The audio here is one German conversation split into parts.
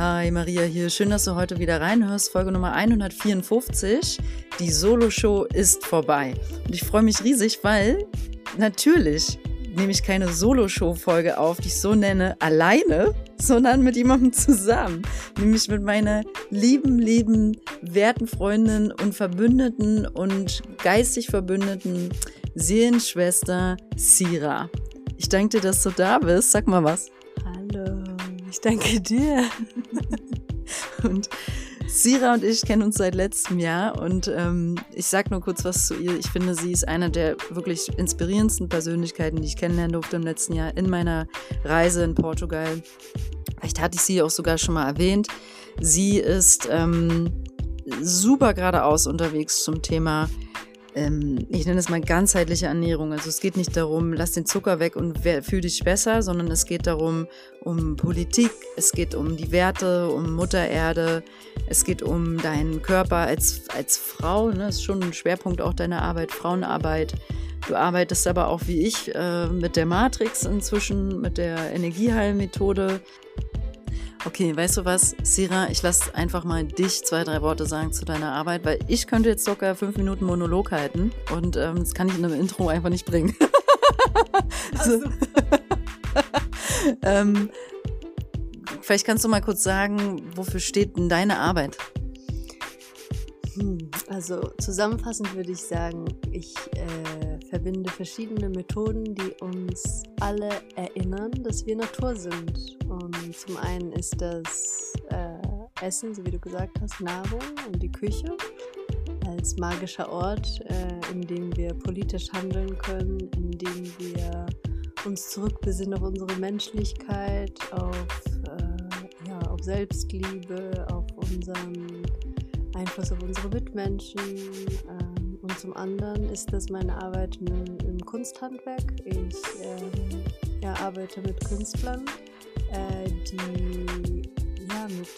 Hi Maria hier, schön, dass du heute wieder reinhörst. Folge Nummer 154. Die Solo-Show ist vorbei. Und ich freue mich riesig, weil natürlich nehme ich keine Solo-Show-Folge auf, die ich so nenne, alleine, sondern mit jemandem zusammen. Nämlich mit meiner lieben, lieben, werten Freundin und Verbündeten und geistig Verbündeten Seelenschwester Sira. Ich danke dir, dass du da bist. Sag mal was. Ich danke dir. und Sira und ich kennen uns seit letztem Jahr und ähm, ich sag nur kurz was zu ihr. Ich finde, sie ist eine der wirklich inspirierendsten Persönlichkeiten, die ich kennenlernen durfte im letzten Jahr in meiner Reise in Portugal. Vielleicht hatte ich sie auch sogar schon mal erwähnt. Sie ist ähm, super geradeaus unterwegs zum Thema ähm, ich nenne es mal ganzheitliche Ernährung. Also es geht nicht darum, lass den Zucker weg und fühl dich besser, sondern es geht darum, um Politik, es geht um die Werte, um Mutter Erde, es geht um deinen Körper als, als Frau. Ne? Das ist schon ein Schwerpunkt auch deiner Arbeit, Frauenarbeit. Du arbeitest aber auch wie ich äh, mit der Matrix inzwischen, mit der Energieheilmethode. Okay, weißt du was, Sira, ich lasse einfach mal dich zwei, drei Worte sagen zu deiner Arbeit, weil ich könnte jetzt sogar fünf Minuten Monolog halten und ähm, das kann ich in einem Intro einfach nicht bringen. also, ähm, vielleicht kannst du mal kurz sagen, wofür steht denn deine Arbeit? Hm, also zusammenfassend würde ich sagen, ich äh, verbinde verschiedene Methoden, die uns alle erinnern, dass wir Natur sind. Und zum einen ist das äh, Essen, so wie du gesagt hast, Nahrung und die Küche als magischer Ort, äh, in dem wir politisch handeln können, in dem wir uns zurückbesinnen auf unsere Menschlichkeit, auf, äh, ja, auf Selbstliebe, auf unseren Einfluss auf unsere Mitmenschen. Ähm, und zum anderen ist das meine Arbeit im Kunsthandwerk. Ich ähm, ja, arbeite mit Künstlern, äh, die ja, mit,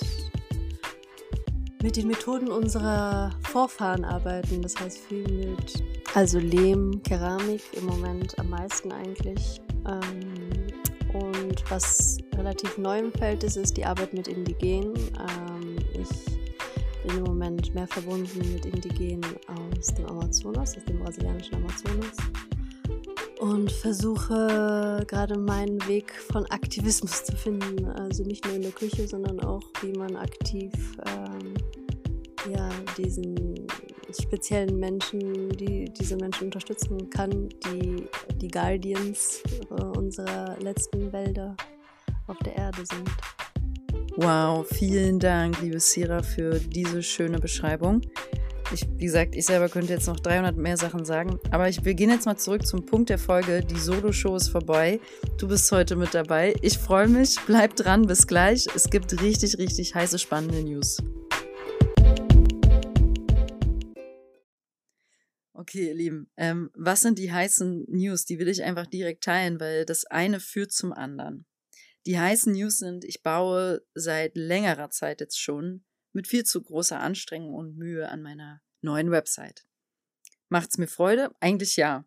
mit den Methoden unserer Vorfahren arbeiten. Das heißt viel mit also Lehm, Keramik im Moment am meisten eigentlich. Ähm, und was relativ neu im Feld ist, ist die Arbeit mit Indigenen. Ähm, ich bin im Moment mehr verbunden mit Indigenen aus dem Amazonas, aus dem brasilianischen Amazonas. Und versuche gerade meinen Weg von Aktivismus zu finden. Also nicht nur in der Küche, sondern auch, wie man aktiv ähm, ja, diesen speziellen Menschen, die diese Menschen unterstützen kann, die die Guardians äh, unserer letzten Wälder auf der Erde sind. Wow, vielen Dank, liebe Sira, für diese schöne Beschreibung. Ich, wie gesagt, ich selber könnte jetzt noch 300 mehr Sachen sagen, aber ich, gehen jetzt mal zurück zum Punkt der Folge. Die Solo-Show ist vorbei. Du bist heute mit dabei. Ich freue mich. Bleib dran. Bis gleich. Es gibt richtig, richtig heiße, spannende News. Okay, ihr Lieben, ähm, was sind die heißen News? Die will ich einfach direkt teilen, weil das eine führt zum anderen. Die heißen News sind, ich baue seit längerer Zeit jetzt schon mit viel zu großer Anstrengung und Mühe an meiner neuen Website. Macht's mir Freude? Eigentlich ja.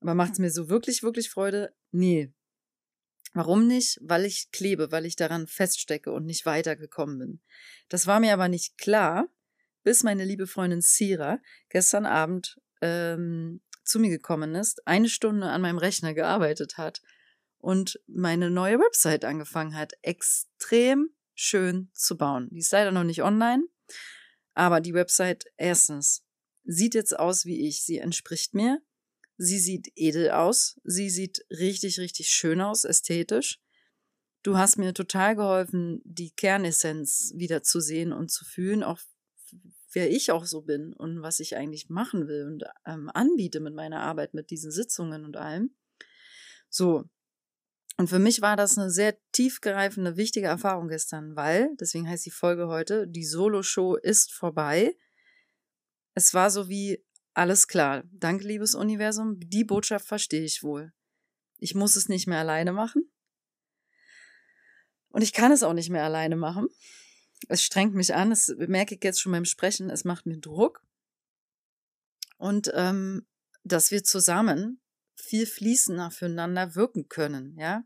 Aber macht's mir so wirklich, wirklich Freude? Nee. Warum nicht? Weil ich klebe, weil ich daran feststecke und nicht weitergekommen bin. Das war mir aber nicht klar, bis meine liebe Freundin Sira gestern Abend ähm, zu mir gekommen ist, eine Stunde an meinem Rechner gearbeitet hat und meine neue Website angefangen hat, extrem schön zu bauen. Die ist leider noch nicht online, aber die Website erstens sieht jetzt aus wie ich. Sie entspricht mir. Sie sieht edel aus. Sie sieht richtig, richtig schön aus, ästhetisch. Du hast mir total geholfen, die Kernessenz wieder zu sehen und zu fühlen, auch wer ich auch so bin und was ich eigentlich machen will und ähm, anbiete mit meiner Arbeit, mit diesen Sitzungen und allem. So, und für mich war das eine sehr tiefgreifende, wichtige Erfahrung gestern, weil, deswegen heißt die Folge heute, die Solo-Show ist vorbei. Es war so wie, alles klar, danke liebes Universum, die Botschaft verstehe ich wohl. Ich muss es nicht mehr alleine machen. Und ich kann es auch nicht mehr alleine machen. Es strengt mich an, das merke ich jetzt schon beim Sprechen, es macht mir Druck. Und ähm, dass wir zusammen viel fließender füreinander wirken können, ja.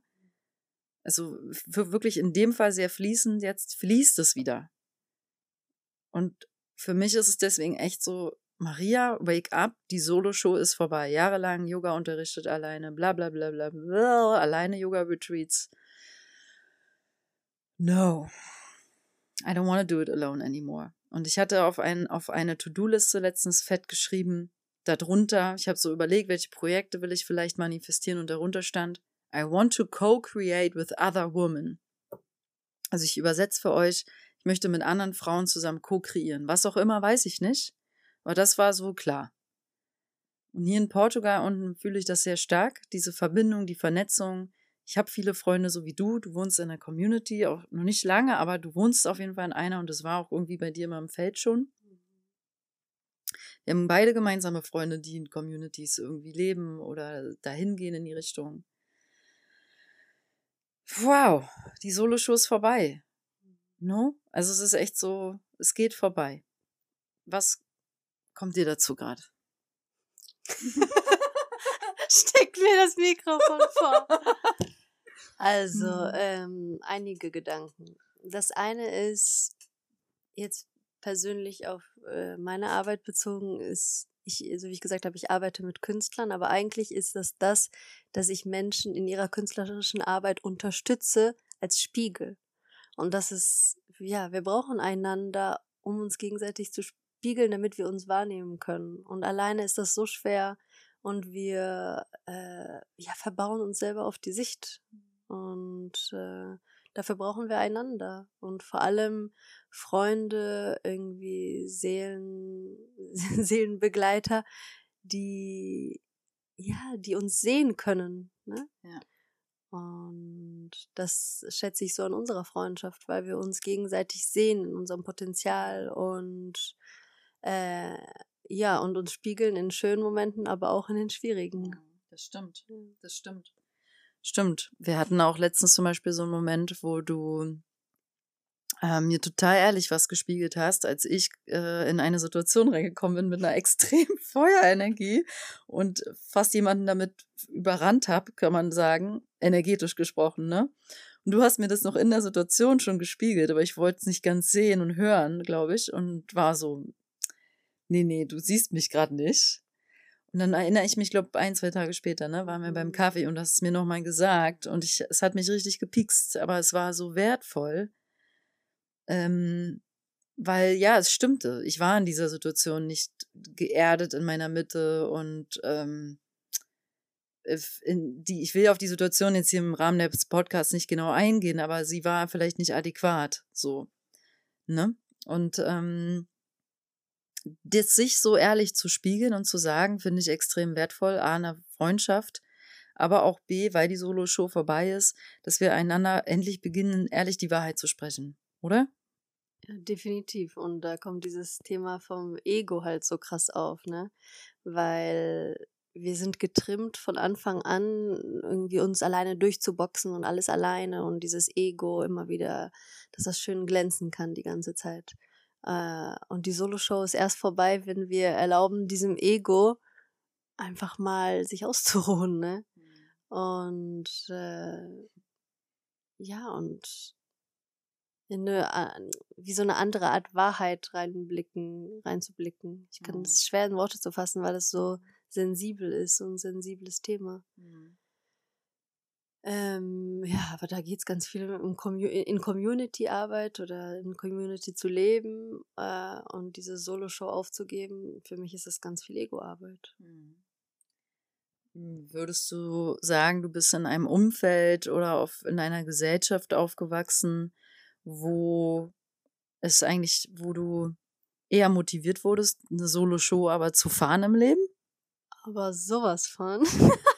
Also wirklich in dem Fall sehr fließend, jetzt fließt es wieder. Und für mich ist es deswegen echt so, Maria, wake up, die Solo-Show ist vorbei. Jahrelang Yoga unterrichtet alleine, bla bla bla bla bla, alleine Yoga-Retreats. No, I don't want to do it alone anymore. Und ich hatte auf, ein, auf eine To-Do-Liste letztens fett geschrieben, darunter, ich habe so überlegt, welche Projekte will ich vielleicht manifestieren und darunter stand, I want to co-create with other women. Also ich übersetze für euch, ich möchte mit anderen Frauen zusammen co-kreieren. Was auch immer, weiß ich nicht. Aber das war so klar. Und hier in Portugal unten fühle ich das sehr stark, diese Verbindung, die Vernetzung. Ich habe viele Freunde, so wie du. Du wohnst in der Community, auch noch nicht lange, aber du wohnst auf jeden Fall in einer und das war auch irgendwie bei dir immer im Feld schon. Wir haben beide gemeinsame Freunde, die in Communities irgendwie leben oder dahin gehen in die Richtung. Wow, die Solo-Show ist vorbei. No? Also es ist echt so, es geht vorbei. Was kommt dir dazu gerade? Steck mir das Mikrofon vor. Also, mhm. ähm, einige Gedanken. Das eine ist, jetzt persönlich auf äh, meine Arbeit bezogen, ist, ich, so wie ich gesagt habe, ich arbeite mit Künstlern, aber eigentlich ist das das, dass ich Menschen in ihrer künstlerischen Arbeit unterstütze als Spiegel. Und das ist, ja, wir brauchen einander, um uns gegenseitig zu spiegeln, damit wir uns wahrnehmen können. Und alleine ist das so schwer und wir äh, ja, verbauen uns selber auf die Sicht. Und äh, dafür brauchen wir einander. Und vor allem Freunde, irgendwie Seelen, Seelenbegleiter, die ja, die uns sehen können. Ne? Ja. Und das schätze ich so an unserer Freundschaft, weil wir uns gegenseitig sehen in unserem Potenzial und äh, ja, und uns spiegeln in schönen Momenten, aber auch in den schwierigen. Das stimmt. Das stimmt. Stimmt. Wir hatten auch letztens zum Beispiel so einen Moment, wo du äh, mir total ehrlich was gespiegelt hast, als ich äh, in eine Situation reingekommen bin mit einer extremen Feuerenergie und fast jemanden damit überrannt habe, kann man sagen, energetisch gesprochen, ne? Und du hast mir das noch in der Situation schon gespiegelt, aber ich wollte es nicht ganz sehen und hören, glaube ich, und war so, nee, nee, du siehst mich gerade nicht. Und dann erinnere ich mich, glaube ein, zwei Tage später, ne, waren wir beim Kaffee und hast es mir nochmal gesagt und ich, es hat mich richtig gepikst, aber es war so wertvoll, ähm, weil ja, es stimmte. Ich war in dieser Situation nicht geerdet in meiner Mitte und ähm, in die, ich will auf die Situation jetzt hier im Rahmen des Podcasts nicht genau eingehen, aber sie war vielleicht nicht adäquat, so. Ne? Und ähm, das sich so ehrlich zu spiegeln und zu sagen, finde ich extrem wertvoll. A, eine Freundschaft, aber auch B, weil die Solo-Show vorbei ist, dass wir einander endlich beginnen, ehrlich die Wahrheit zu sprechen, oder? Ja, definitiv. Und da kommt dieses Thema vom Ego halt so krass auf, ne? Weil wir sind getrimmt von Anfang an, irgendwie uns alleine durchzuboxen und alles alleine und dieses Ego immer wieder, dass das schön glänzen kann die ganze Zeit. Äh, und die Solo-Show ist erst vorbei, wenn wir erlauben, diesem Ego einfach mal sich auszuruhen, ne? Mhm. Und äh, ja, und in eine, wie so eine andere Art Wahrheit reinblicken, reinzublicken. Ich kann es mhm. schwer in Worte zu fassen, weil es so sensibel ist, so ein sensibles Thema. Mhm. Ähm, ja, aber da geht es ganz viel um Commu in Community-Arbeit oder in Community zu leben äh, und diese Solo-Show aufzugeben. Für mich ist das ganz viel Ego-Arbeit. Mhm. Hm, würdest du sagen, du bist in einem Umfeld oder auf, in einer Gesellschaft aufgewachsen, wo es eigentlich, wo du eher motiviert wurdest, eine Solo-Show aber zu fahren im Leben? Aber sowas von.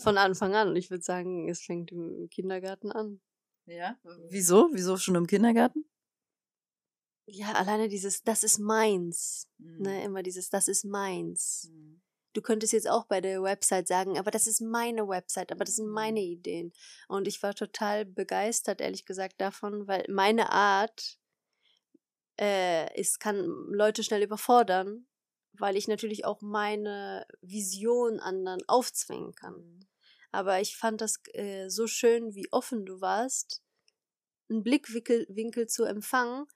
von Anfang an. Ich würde sagen, es fängt im Kindergarten an. Ja? Wieso? Wieso schon im Kindergarten? Ja, alleine dieses, das ist meins. Ne, mhm. Ne, immer dieses, das ist meins. Mhm. Du könntest jetzt auch bei der Website sagen, aber das ist meine Website, aber das sind meine mhm. Ideen. Und ich war total begeistert, ehrlich gesagt, davon, weil meine Art äh, ist, kann Leute schnell überfordern, weil ich natürlich auch meine Vision anderen aufzwingen kann. Aber ich fand das äh, so schön, wie offen du warst, einen Blickwinkel Winkel zu empfangen.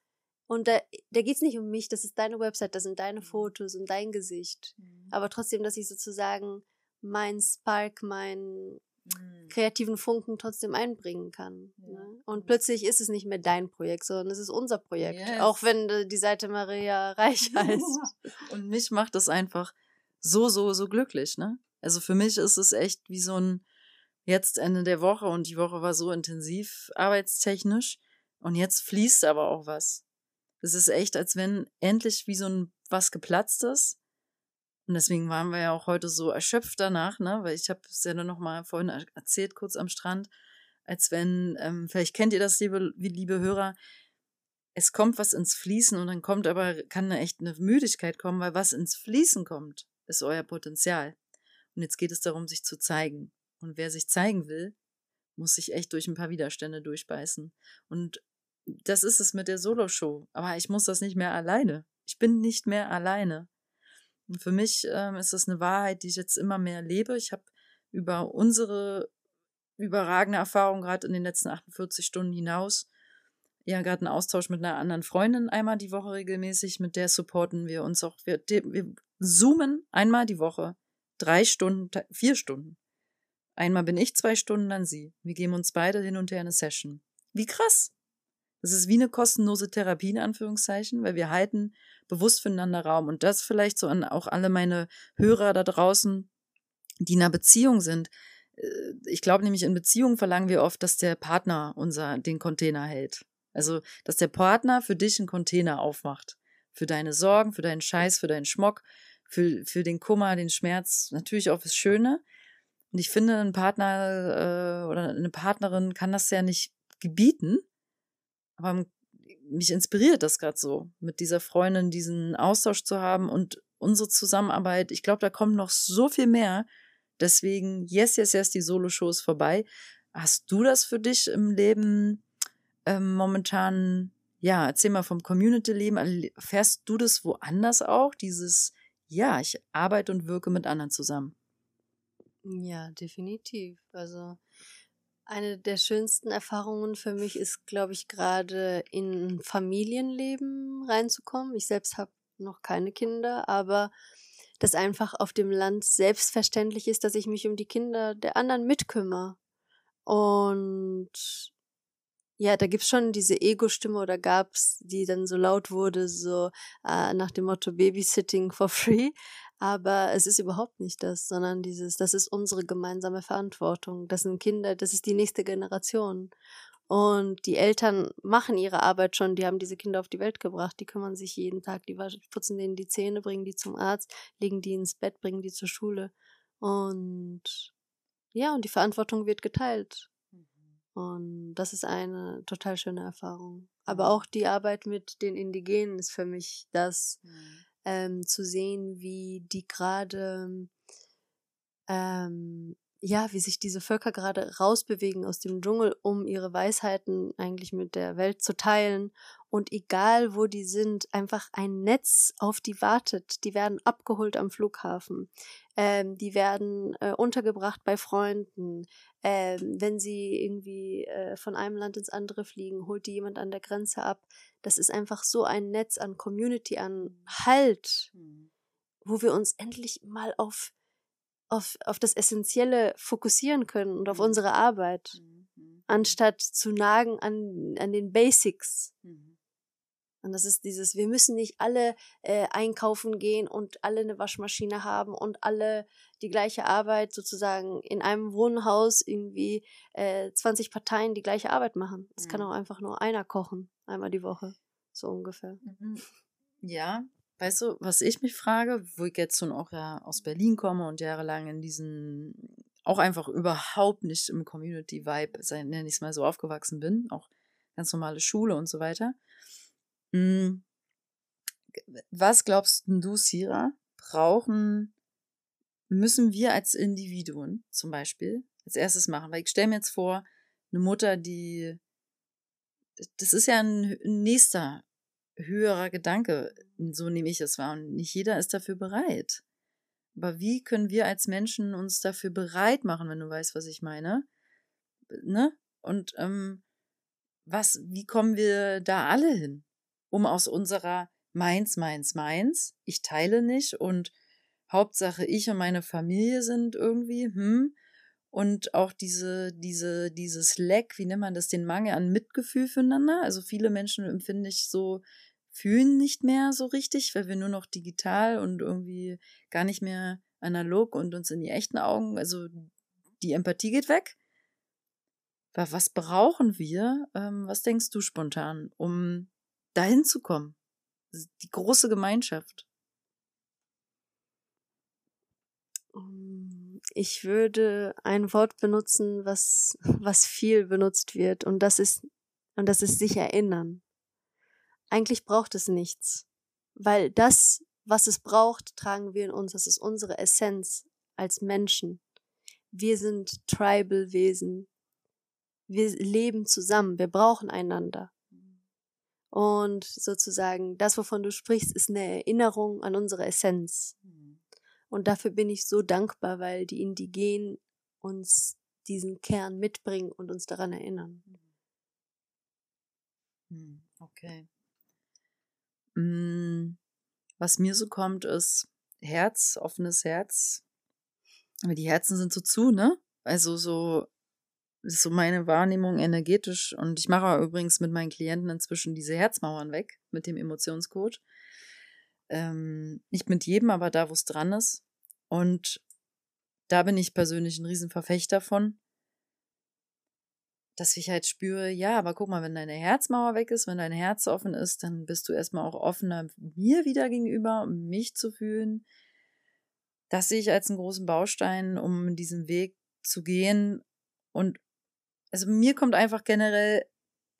Und da, da geht es nicht um mich, das ist deine Website, das sind deine mhm. Fotos und dein Gesicht. Mhm. Aber trotzdem, dass ich sozusagen mein Spark, mein mhm. kreativen Funken trotzdem einbringen kann. Ja. Ne? Und plötzlich ist es nicht mehr dein Projekt, sondern es ist unser Projekt. Yes. Auch wenn die Seite Maria Reich heißt. und mich macht das einfach so, so, so glücklich, ne? Also für mich ist es echt wie so ein jetzt Ende der Woche und die Woche war so intensiv arbeitstechnisch und jetzt fließt aber auch was. Es ist echt, als wenn endlich wie so ein was geplatzt ist. Und deswegen waren wir ja auch heute so erschöpft danach, ne? Weil ich habe es ja noch mal vorhin erzählt, kurz am Strand, als wenn, ähm, vielleicht kennt ihr das, liebe, liebe Hörer, es kommt was ins Fließen und dann kommt aber, kann da echt eine Müdigkeit kommen, weil was ins Fließen kommt, ist euer Potenzial. Und jetzt geht es darum, sich zu zeigen. Und wer sich zeigen will, muss sich echt durch ein paar Widerstände durchbeißen. Und das ist es mit der Solo-Show. Aber ich muss das nicht mehr alleine. Ich bin nicht mehr alleine. Und für mich ähm, ist das eine Wahrheit, die ich jetzt immer mehr lebe. Ich habe über unsere überragende Erfahrung gerade in den letzten 48 Stunden hinaus ja gerade einen Austausch mit einer anderen Freundin einmal die Woche regelmäßig. Mit der supporten wir uns auch. Wir, wir zoomen einmal die Woche drei Stunden, vier Stunden. Einmal bin ich zwei Stunden, dann sie. Wir geben uns beide hin und her eine Session. Wie krass! Das ist wie eine kostenlose Therapie in Anführungszeichen, weil wir halten bewusst füreinander Raum. Und das vielleicht so an auch alle meine Hörer da draußen, die in einer Beziehung sind. Äh, ich glaube nämlich, in Beziehungen verlangen wir oft, dass der Partner unser, den Container hält. Also, dass der Partner für dich einen Container aufmacht. Für deine Sorgen, für deinen Scheiß, für deinen Schmock, für, für den Kummer, den Schmerz, natürlich auch fürs Schöne. Und ich finde, ein Partner äh, oder eine Partnerin kann das ja nicht gebieten. Aber mich inspiriert das gerade so, mit dieser Freundin diesen Austausch zu haben und unsere Zusammenarbeit. Ich glaube, da kommt noch so viel mehr. Deswegen, yes, yes, yes, die Solo-Show ist vorbei. Hast du das für dich im Leben ähm, momentan? Ja, erzähl mal vom Community-Leben. Fährst du das woanders auch? Dieses ja, ich arbeite und wirke mit anderen zusammen. Ja, definitiv. Also eine der schönsten Erfahrungen für mich ist, glaube ich, gerade in Familienleben reinzukommen. Ich selbst habe noch keine Kinder, aber das einfach auf dem Land selbstverständlich ist, dass ich mich um die Kinder der anderen mitkümmere. Und ja, da gibt's schon diese Ego-Stimme oder gab's, die dann so laut wurde, so äh, nach dem Motto Babysitting for free. Aber es ist überhaupt nicht das, sondern dieses, das ist unsere gemeinsame Verantwortung. Das sind Kinder, das ist die nächste Generation. Und die Eltern machen ihre Arbeit schon, die haben diese Kinder auf die Welt gebracht, die kümmern sich jeden Tag, die putzen denen die Zähne, bringen die zum Arzt, legen die ins Bett, bringen die zur Schule. Und ja, und die Verantwortung wird geteilt. Und das ist eine total schöne Erfahrung. Aber mhm. auch die Arbeit mit den Indigenen ist für mich das, mhm. ähm, zu sehen, wie die gerade ähm, ja, wie sich diese Völker gerade rausbewegen aus dem Dschungel, um ihre Weisheiten eigentlich mit der Welt zu teilen. Und egal wo die sind, einfach ein Netz auf die wartet. Die werden abgeholt am Flughafen. Ähm, die werden äh, untergebracht bei Freunden. Ähm, wenn sie irgendwie äh, von einem Land ins andere fliegen, holt die jemand an der Grenze ab. Das ist einfach so ein Netz an Community, an Halt, mhm. wo wir uns endlich mal auf auf, auf das Essentielle fokussieren können und auf mhm. unsere Arbeit, mhm. mhm. anstatt zu nagen an, an den Basics. Mhm. Und das ist dieses, wir müssen nicht alle äh, einkaufen gehen und alle eine Waschmaschine haben und alle die gleiche Arbeit sozusagen in einem Wohnhaus irgendwie äh, 20 Parteien die gleiche Arbeit machen. Es mhm. kann auch einfach nur einer kochen, einmal die Woche, so ungefähr. Mhm. Ja, Weißt du, was ich mich frage, wo ich jetzt schon auch ja aus Berlin komme und jahrelang in diesen, auch einfach überhaupt nicht im Community-Vibe, nenne ich es mal so, aufgewachsen bin, auch ganz normale Schule und so weiter. Hm, was glaubst du, Sira, brauchen, müssen wir als Individuen zum Beispiel als erstes machen? Weil ich stelle mir jetzt vor, eine Mutter, die, das ist ja ein nächster höherer Gedanke. So nehme ich es wahr. Und nicht jeder ist dafür bereit. Aber wie können wir als Menschen uns dafür bereit machen, wenn du weißt, was ich meine? Ne? Und ähm, was, wie kommen wir da alle hin? Um aus unserer meins, meins, meins, ich teile nicht und Hauptsache ich und meine Familie sind irgendwie, hm, und auch diese, diese, dieses Lack, wie nennt man das, den Mangel an Mitgefühl füreinander. Also viele Menschen empfinde ich so, fühlen nicht mehr so richtig, weil wir nur noch digital und irgendwie gar nicht mehr analog und uns in die echten Augen, also die Empathie geht weg. Was brauchen wir? Ähm, was denkst du spontan, um dahin zu kommen? Die große Gemeinschaft. Ich würde ein Wort benutzen, was, was viel benutzt wird, und das ist, und das ist sich erinnern. Eigentlich braucht es nichts, weil das, was es braucht, tragen wir in uns. Das ist unsere Essenz als Menschen. Wir sind Tribal-Wesen wir leben zusammen, wir brauchen einander. Und sozusagen, das, wovon du sprichst, ist eine Erinnerung an unsere Essenz. Und dafür bin ich so dankbar, weil die Indigenen uns diesen Kern mitbringen und uns daran erinnern. Hm, okay. Hm, was mir so kommt, ist Herz, offenes Herz. Aber die Herzen sind so zu, ne? Also so das ist so meine Wahrnehmung energetisch. Und ich mache übrigens mit meinen Klienten inzwischen diese Herzmauern weg mit dem Emotionscode. Ähm, nicht mit jedem, aber da, wo es dran ist. Und da bin ich persönlich ein Riesenverfechter von, dass ich halt spüre, ja, aber guck mal, wenn deine Herzmauer weg ist, wenn dein Herz offen ist, dann bist du erstmal auch offener mir wieder gegenüber, um mich zu fühlen. Das sehe ich als einen großen Baustein, um diesen Weg zu gehen und also mir kommt einfach generell,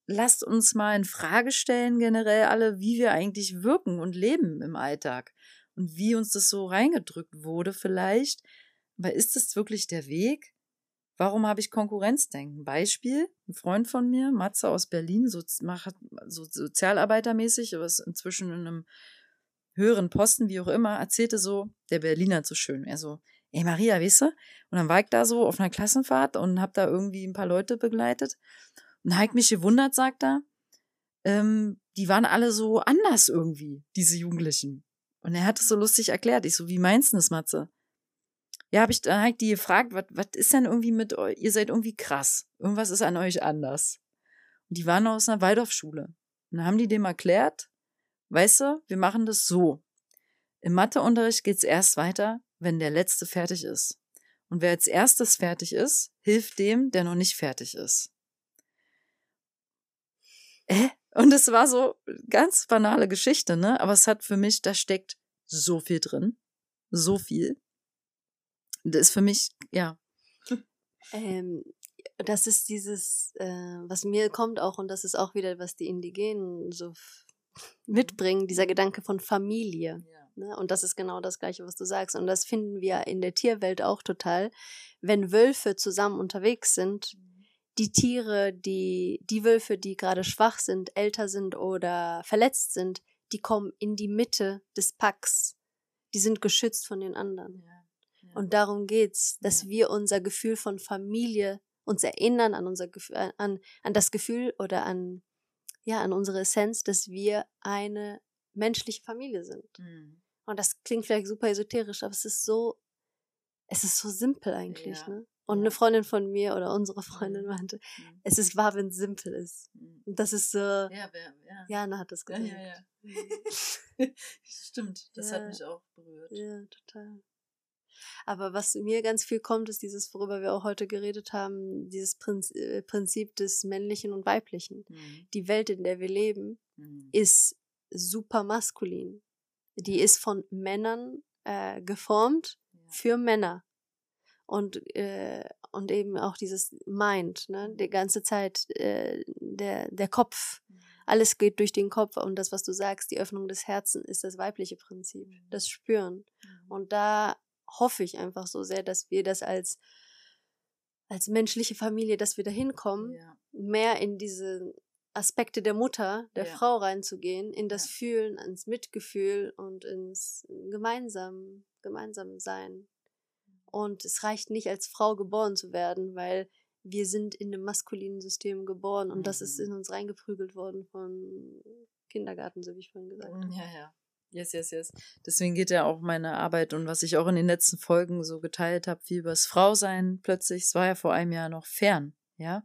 lasst uns mal in Frage stellen, generell alle, wie wir eigentlich wirken und leben im Alltag und wie uns das so reingedrückt wurde vielleicht. Aber ist das wirklich der Weg? Warum habe ich Konkurrenzdenken? Beispiel, ein Freund von mir, Matze aus Berlin, so, macht, so sozialarbeitermäßig, aber ist inzwischen in einem höheren Posten, wie auch immer, erzählte so, der Berliner so schön. Er so, ey Maria, weißt du? Und dann war ich da so auf einer Klassenfahrt und hab da irgendwie ein paar Leute begleitet. Und Heik mich gewundert, sagt er, ähm, die waren alle so anders irgendwie, diese Jugendlichen. Und er hat es so lustig erklärt. Ich so, wie meinst du das, Matze? Ja, hab ich dann halt die gefragt, was, was ist denn irgendwie mit euch? Ihr seid irgendwie krass. Irgendwas ist an euch anders. Und die waren aus einer Waldorfschule. Und dann haben die dem erklärt, weißt du, wir machen das so. Im Matheunterricht geht's erst weiter, wenn der Letzte fertig ist. Und wer als erstes fertig ist, hilft dem, der noch nicht fertig ist. Äh? Und es war so ganz banale Geschichte, ne? Aber es hat für mich, da steckt so viel drin. So viel. Das ist für mich, ja. Ähm, das ist dieses, äh, was mir kommt auch, und das ist auch wieder, was die Indigenen so mitbringen, dieser Gedanke von Familie. Ja. Ne? Und das ist genau das Gleiche, was du sagst. Und das finden wir in der Tierwelt auch total. Wenn Wölfe zusammen unterwegs sind, mhm. die Tiere, die, die Wölfe, die gerade schwach sind, älter sind oder verletzt sind, die kommen in die Mitte des Packs. Die sind geschützt von den anderen. Ja, ja. Und darum geht's, dass ja. wir unser Gefühl von Familie uns erinnern an unser Gefühl, an, an das Gefühl oder an, ja, an unsere Essenz, dass wir eine menschliche Familie sind. Mhm. Und das klingt vielleicht super esoterisch, aber es ist so, es ist so simpel eigentlich, ja. ne? Und eine Freundin von mir oder unsere Freundin mhm. meinte, mhm. es ist wahr, wenn es simpel ist. Mhm. Und das ist so. Ja, ja. Jana hat das gesagt. Ja, ja, ja. Stimmt, das ja. hat mich auch berührt. Ja, total. Aber was mir ganz viel kommt, ist dieses, worüber wir auch heute geredet haben, dieses äh, Prinzip des Männlichen und Weiblichen. Mhm. Die Welt, in der wir leben, mhm. ist super maskulin die ist von Männern äh, geformt für Männer. Und, äh, und eben auch dieses Mind, ne? die ganze Zeit äh, der, der Kopf. Mhm. Alles geht durch den Kopf und das, was du sagst, die Öffnung des Herzens ist das weibliche Prinzip, mhm. das Spüren. Mhm. Und da hoffe ich einfach so sehr, dass wir das als, als menschliche Familie, dass wir da hinkommen, ja. mehr in diese Aspekte der Mutter, der ja. Frau reinzugehen, in das ja. Fühlen, ins Mitgefühl und ins gemeinsam gemeinsam sein. Und es reicht nicht, als Frau geboren zu werden, weil wir sind in einem maskulinen System geboren und mhm. das ist mhm. in uns reingeprügelt worden von Kindergarten, so wie ich vorhin gesagt habe. Ja, ja. Yes, yes, yes. Deswegen geht ja auch meine Arbeit und was ich auch in den letzten Folgen so geteilt habe, wie übers Frausein plötzlich, es war ja vor einem Jahr noch fern, ja.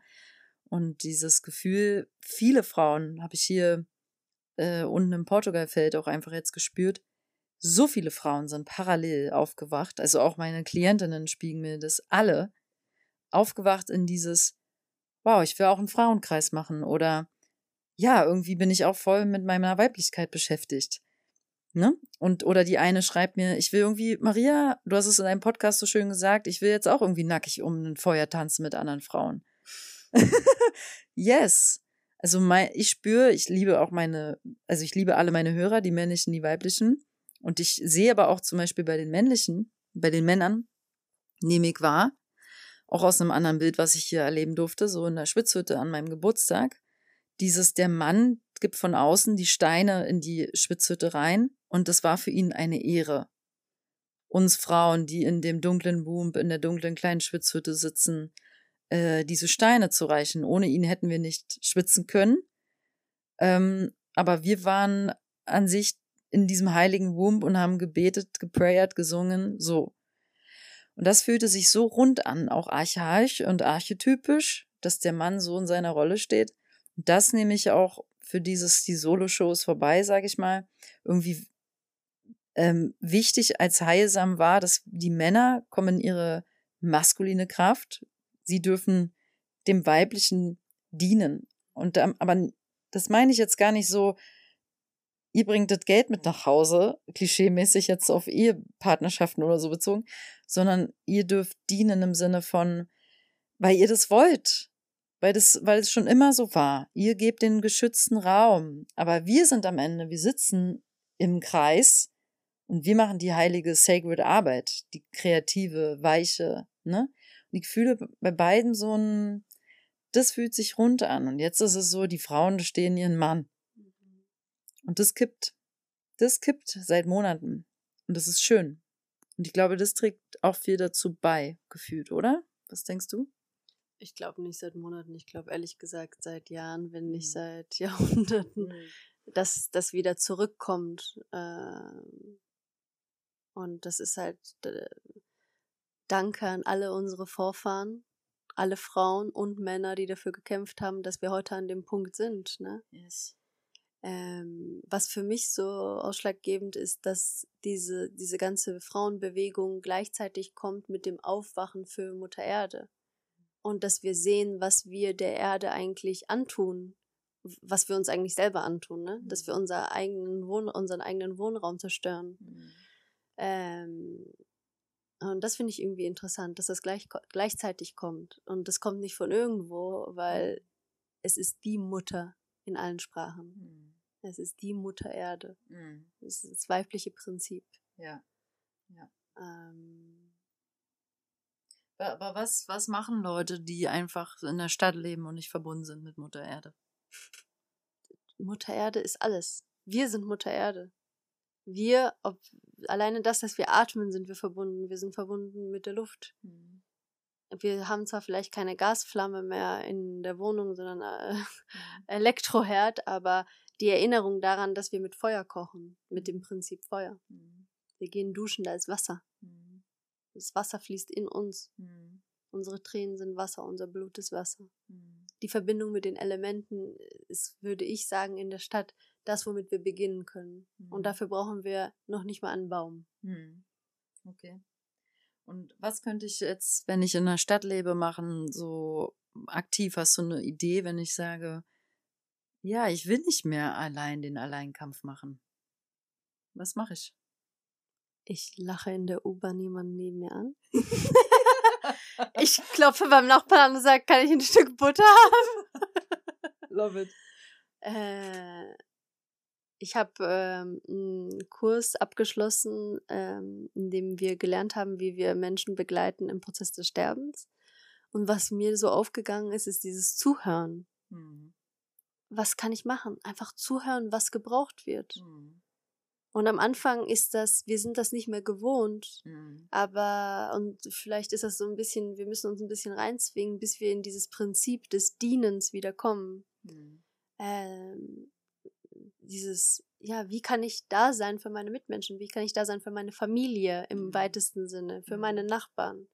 Und dieses Gefühl, viele Frauen habe ich hier äh, unten im Portugalfeld auch einfach jetzt gespürt, so viele Frauen sind parallel aufgewacht, also auch meine Klientinnen spiegeln mir das alle, aufgewacht in dieses, wow, ich will auch einen Frauenkreis machen oder ja, irgendwie bin ich auch voll mit meiner Weiblichkeit beschäftigt. Ne? Und oder die eine schreibt mir, ich will irgendwie, Maria, du hast es in deinem Podcast so schön gesagt, ich will jetzt auch irgendwie nackig um ein Feuer tanzen mit anderen Frauen. yes. Also mein, ich spüre, ich liebe auch meine, also ich liebe alle meine Hörer, die männlichen, die weiblichen. Und ich sehe aber auch zum Beispiel bei den männlichen, bei den Männern, nehme ich wahr, auch aus einem anderen Bild, was ich hier erleben durfte, so in der Schwitzhütte an meinem Geburtstag, dieses, der Mann gibt von außen die Steine in die Schwitzhütte rein und das war für ihn eine Ehre. Uns Frauen, die in dem dunklen Boom, in der dunklen kleinen Schwitzhütte sitzen, äh, diese Steine zu reichen. Ohne ihn hätten wir nicht schwitzen können. Ähm, aber wir waren an sich in diesem heiligen Wump und haben gebetet, geprayert, gesungen, so. Und das fühlte sich so rund an, auch archaisch und archetypisch, dass der Mann so in seiner Rolle steht. Und das nehme ich auch für dieses, die Solo-Shows vorbei, sage ich mal, irgendwie ähm, wichtig als heilsam war, dass die Männer kommen in ihre maskuline Kraft. Sie dürfen dem Weiblichen dienen. Und aber das meine ich jetzt gar nicht so, ihr bringt das Geld mit nach Hause, klischeemäßig jetzt auf Ehepartnerschaften oder so bezogen, sondern ihr dürft dienen im Sinne von, weil ihr das wollt, weil das, weil es schon immer so war. Ihr gebt den geschützten Raum, aber wir sind am Ende, wir sitzen im Kreis und wir machen die heilige sacred Arbeit, die kreative, weiche, ne? Und ich fühle bei beiden so ein, das fühlt sich rund an. Und jetzt ist es so, die Frauen stehen ihren Mann. Und das kippt. Das kippt seit Monaten. Und das ist schön. Und ich glaube, das trägt auch viel dazu bei, gefühlt, oder? Was denkst du? Ich glaube nicht seit Monaten, ich glaube ehrlich gesagt seit Jahren, wenn nicht mhm. seit Jahrhunderten, mhm. dass das wieder zurückkommt. Ähm, und das ist halt Danke an alle unsere Vorfahren, alle Frauen und Männer, die dafür gekämpft haben, dass wir heute an dem Punkt sind. Ne? Yes. Ähm, was für mich so ausschlaggebend ist, dass diese, diese ganze Frauenbewegung gleichzeitig kommt mit dem Aufwachen für Mutter Erde. Und dass wir sehen, was wir der Erde eigentlich antun, was wir uns eigentlich selber antun, ne? dass wir mhm. unser eigenen Wohn unseren eigenen Wohnraum zerstören. Mhm. Ähm, und das finde ich irgendwie interessant, dass das gleich, gleichzeitig kommt. Und das kommt nicht von irgendwo, weil es ist die Mutter in allen Sprachen. Mhm. Es ist die Mutter Erde. Mhm. Es ist das weibliche Prinzip. Ja. Ja. Ähm. Aber was, was machen Leute, die einfach in der Stadt leben und nicht verbunden sind mit Mutter Erde? Mutter Erde ist alles. Wir sind Mutter Erde. Wir, ob, alleine das, dass wir atmen, sind wir verbunden. Wir sind verbunden mit der Luft. Mhm. Wir haben zwar vielleicht keine Gasflamme mehr in der Wohnung, sondern äh, mhm. Elektroherd, aber die Erinnerung daran, dass wir mit Feuer kochen, mit dem Prinzip Feuer. Mhm. Wir gehen duschen, da ist Wasser. Mhm. Das Wasser fließt in uns. Mhm. Unsere Tränen sind Wasser, unser Blut ist Wasser. Mhm. Die Verbindung mit den Elementen ist, würde ich sagen, in der Stadt das, womit wir beginnen können. Und mhm. dafür brauchen wir noch nicht mal einen Baum. Mhm. Okay. Und was könnte ich jetzt, wenn ich in der Stadt lebe, machen, so aktiv? Hast du eine Idee, wenn ich sage, ja, ich will nicht mehr allein den Alleinkampf machen. Was mache ich? Ich lache in der U-Bahn jemanden neben mir an. ich klopfe beim Nachbarn an und sage, kann ich ein Stück Butter haben? Love it. Äh, ich habe ähm, einen Kurs abgeschlossen, ähm, in dem wir gelernt haben, wie wir Menschen begleiten im Prozess des Sterbens. Und was mir so aufgegangen ist, ist dieses Zuhören. Mhm was kann ich machen? Einfach zuhören, was gebraucht wird. Mhm. Und am Anfang ist das, wir sind das nicht mehr gewohnt, Mhm. aber, und vielleicht ist das so ein bisschen, wir müssen uns ein bisschen reinzwingen, bis wir in dieses Prinzip des Dienens wieder kommen. Mhm. Ähm, dieses, ja, wie kann ich da sein für meine Mitmenschen? Wie kann ich da sein für meine Familie im Mhm. weitesten Sinne, für Mhm. meine Nachbarn?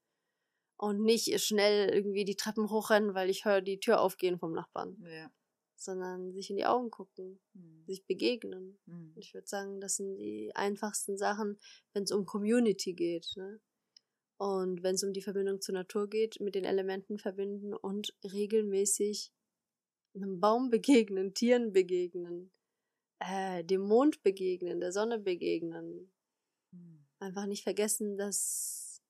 Und nicht schnell irgendwie die Treppen hochrennen, weil ich höre die Tür aufgehen vom Nachbarn, Ja. sondern sich in die Augen gucken, Mhm. sich begegnen. Mhm. Ich würde sagen, das sind die einfachsten Sachen, wenn es um Community geht. Ne? Und wenn es um die Verbindung zur Natur geht, mit den Elementen verbinden und regelmäßig einem Baum begegnen, Tieren begegnen, äh, dem Mond begegnen, der Sonne begegnen. Mhm. Einfach nicht vergessen, dass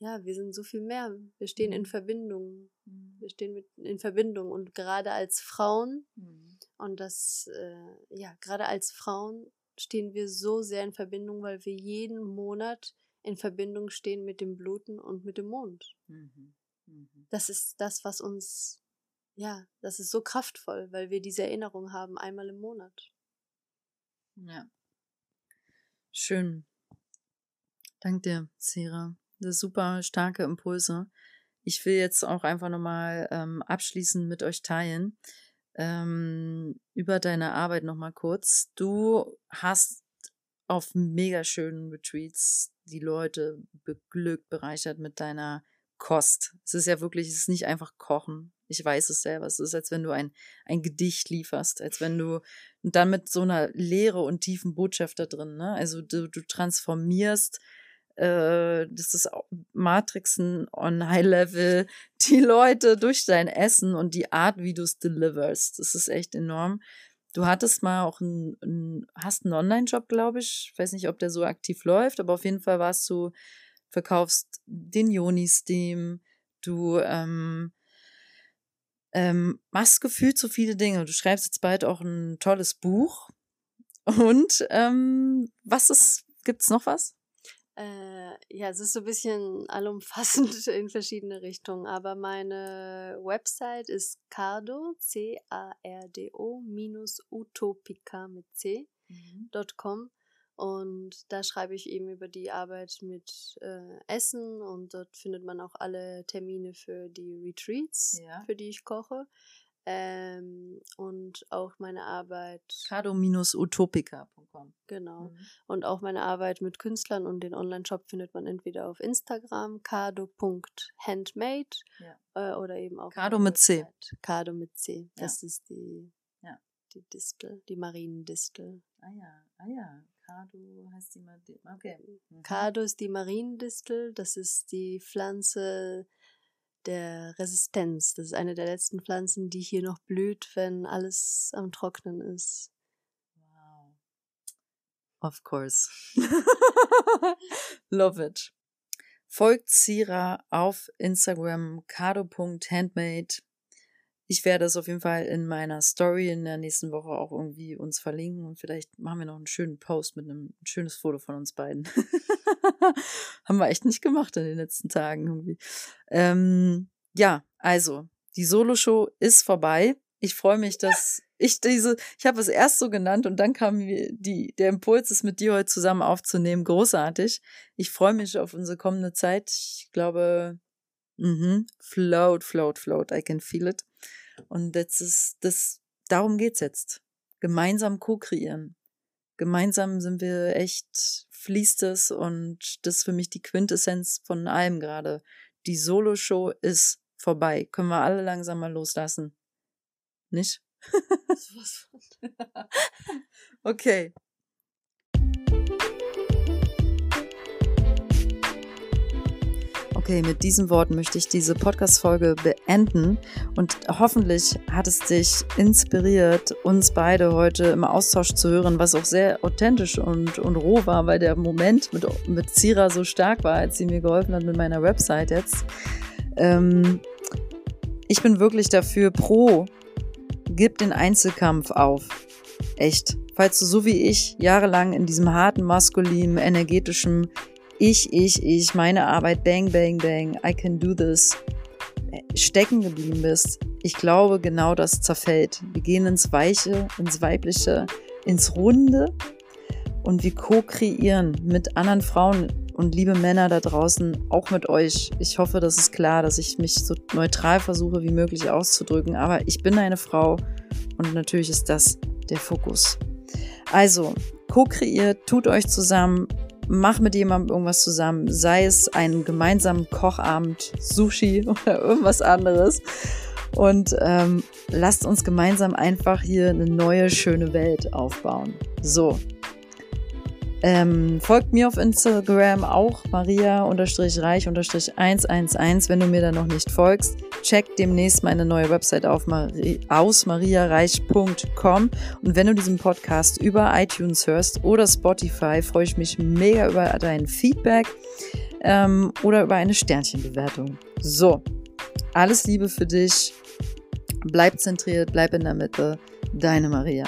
ja, wir sind so viel mehr. Wir stehen in Mhm. Verbindung. Mhm. Wir stehen mit in Verbindung und gerade als Frauen Mhm. und das, äh, ja, gerade als Frauen stehen wir so sehr in Verbindung, weil wir jeden Monat in Verbindung stehen mit dem Bluten und mit dem Mond. Mhm. Mhm. Das ist das, was uns, ja, das ist so kraftvoll, weil wir diese Erinnerung haben, einmal im Monat. Ja. Schön. Dank dir, Sira. Das ist super starke Impulse. Ich will jetzt auch einfach nochmal ähm, abschließend mit euch teilen. Ähm, über deine Arbeit nochmal kurz. Du hast auf mega schönen Retreats die Leute beglückt, bereichert mit deiner Kost. Es ist ja wirklich, es ist nicht einfach Kochen. Ich weiß es selber. Es ist, als wenn du ein, ein Gedicht lieferst, als wenn du dann mit so einer Leere und tiefen Botschaft da drin, ne? Also du, du transformierst, äh, das ist Matrixen on High Level, die Leute durch dein Essen und die Art, wie du es deliverst. Das ist echt enorm. Du hattest mal auch einen, einen hast einen Online-Job, glaube ich. Ich weiß nicht, ob der so aktiv läuft, aber auf jeden Fall warst du, verkaufst den Joni-Steam, du ähm, ähm, machst gefühlt so viele Dinge. Du schreibst jetzt bald auch ein tolles Buch. Und ähm, was ist, gibt's noch was? Äh, ja, es ist so ein bisschen allumfassend in verschiedene Richtungen, aber meine Website ist cardo, C-A-R-D-O, minus utopica mit C. .com und da schreibe ich eben über die Arbeit mit äh, Essen und dort findet man auch alle Termine für die Retreats, Ja. für die ich koche ähm, und auch meine Arbeit, Cardo-utopica.com. genau, Mhm. und auch meine Arbeit mit Künstlern und den Online-Shop findet man entweder auf Instagram cardo.handmade Ja. äh, oder eben Cardo meiner mit C. Cardo mit C, Ja. das ist die, Ja. die Distel, die Mariendistel. Ah ja, ah ja. Cardo heißt die die- Okay. Mhm. Cardo ist die Mariendistel, das ist die Pflanze der Resistenz. Das ist eine der letzten Pflanzen, die hier noch blüht, wenn alles am Trocknen ist. Wow. Of course. Love it. Folgt Sira auf Instagram cardo.handmade. Ich werde es auf jeden Fall in meiner Story in der nächsten Woche auch irgendwie uns verlinken und vielleicht machen wir noch einen schönen Post mit einem ein schönes Foto von uns beiden. Haben wir echt nicht gemacht in den letzten Tagen irgendwie. Ähm, ja, also die Solo-Show ist vorbei. Ich freue mich, dass ich diese, ich habe es erst so genannt und dann kam die, der Impuls, es mit dir heute zusammen aufzunehmen. Großartig. Ich freue mich auf unsere kommende Zeit. Ich glaube, mhm, float, float, float. I can feel it. Und das ist, das, darum geht's jetzt. Gemeinsam co-kreieren. Gemeinsam sind wir echt, fließt es und das ist für mich die Quintessenz von allem gerade. Die Solo-Show ist vorbei. Können wir alle langsam mal loslassen. Nicht? Okay. Okay, mit diesen Worten möchte ich diese Podcast-Folge beenden und hoffentlich hat es dich inspiriert, uns beide heute im Austausch zu hören, was auch sehr authentisch und, und roh war, weil der Moment mit, mit Zira so stark war, als sie mir geholfen hat mit meiner Website jetzt. Ähm, ich bin wirklich dafür pro, gib den Einzelkampf auf. Echt. Falls du so wie ich jahrelang in diesem harten, maskulinen, energetischen Ich, ich, ich, meine Arbeit, bang, bang, bang, I can do this, stecken geblieben bist, ich glaube, genau das zerfällt. Wir gehen ins Weiche, ins Weibliche, ins Runde und wir co-kreieren mit anderen Frauen und liebe Männer da draußen, auch mit euch. Ich hoffe, das ist klar, dass ich mich so neutral versuche wie möglich auszudrücken, aber ich bin eine Frau und natürlich ist das der Fokus. Also, co-kreiert, tut euch zusammen, macht mit jemandem irgendwas zusammen, sei es einen gemeinsamen Kochabend, Sushi oder irgendwas anderes. Und ähm, lasst uns gemeinsam einfach hier eine neue, schöne Welt aufbauen. So, ähm, folgt mir auf Instagram auch maria-reich-111. Wenn du mir da noch nicht folgst, check demnächst meine neue Website auf aus mariareich.com. Und wenn du diesen Podcast über iTunes hörst oder Spotify, freue ich mich mega über dein Feedback ähm, oder über eine Sternchenbewertung. So, alles Liebe für dich. Bleib zentriert, bleib in der Mitte. Deine Maria.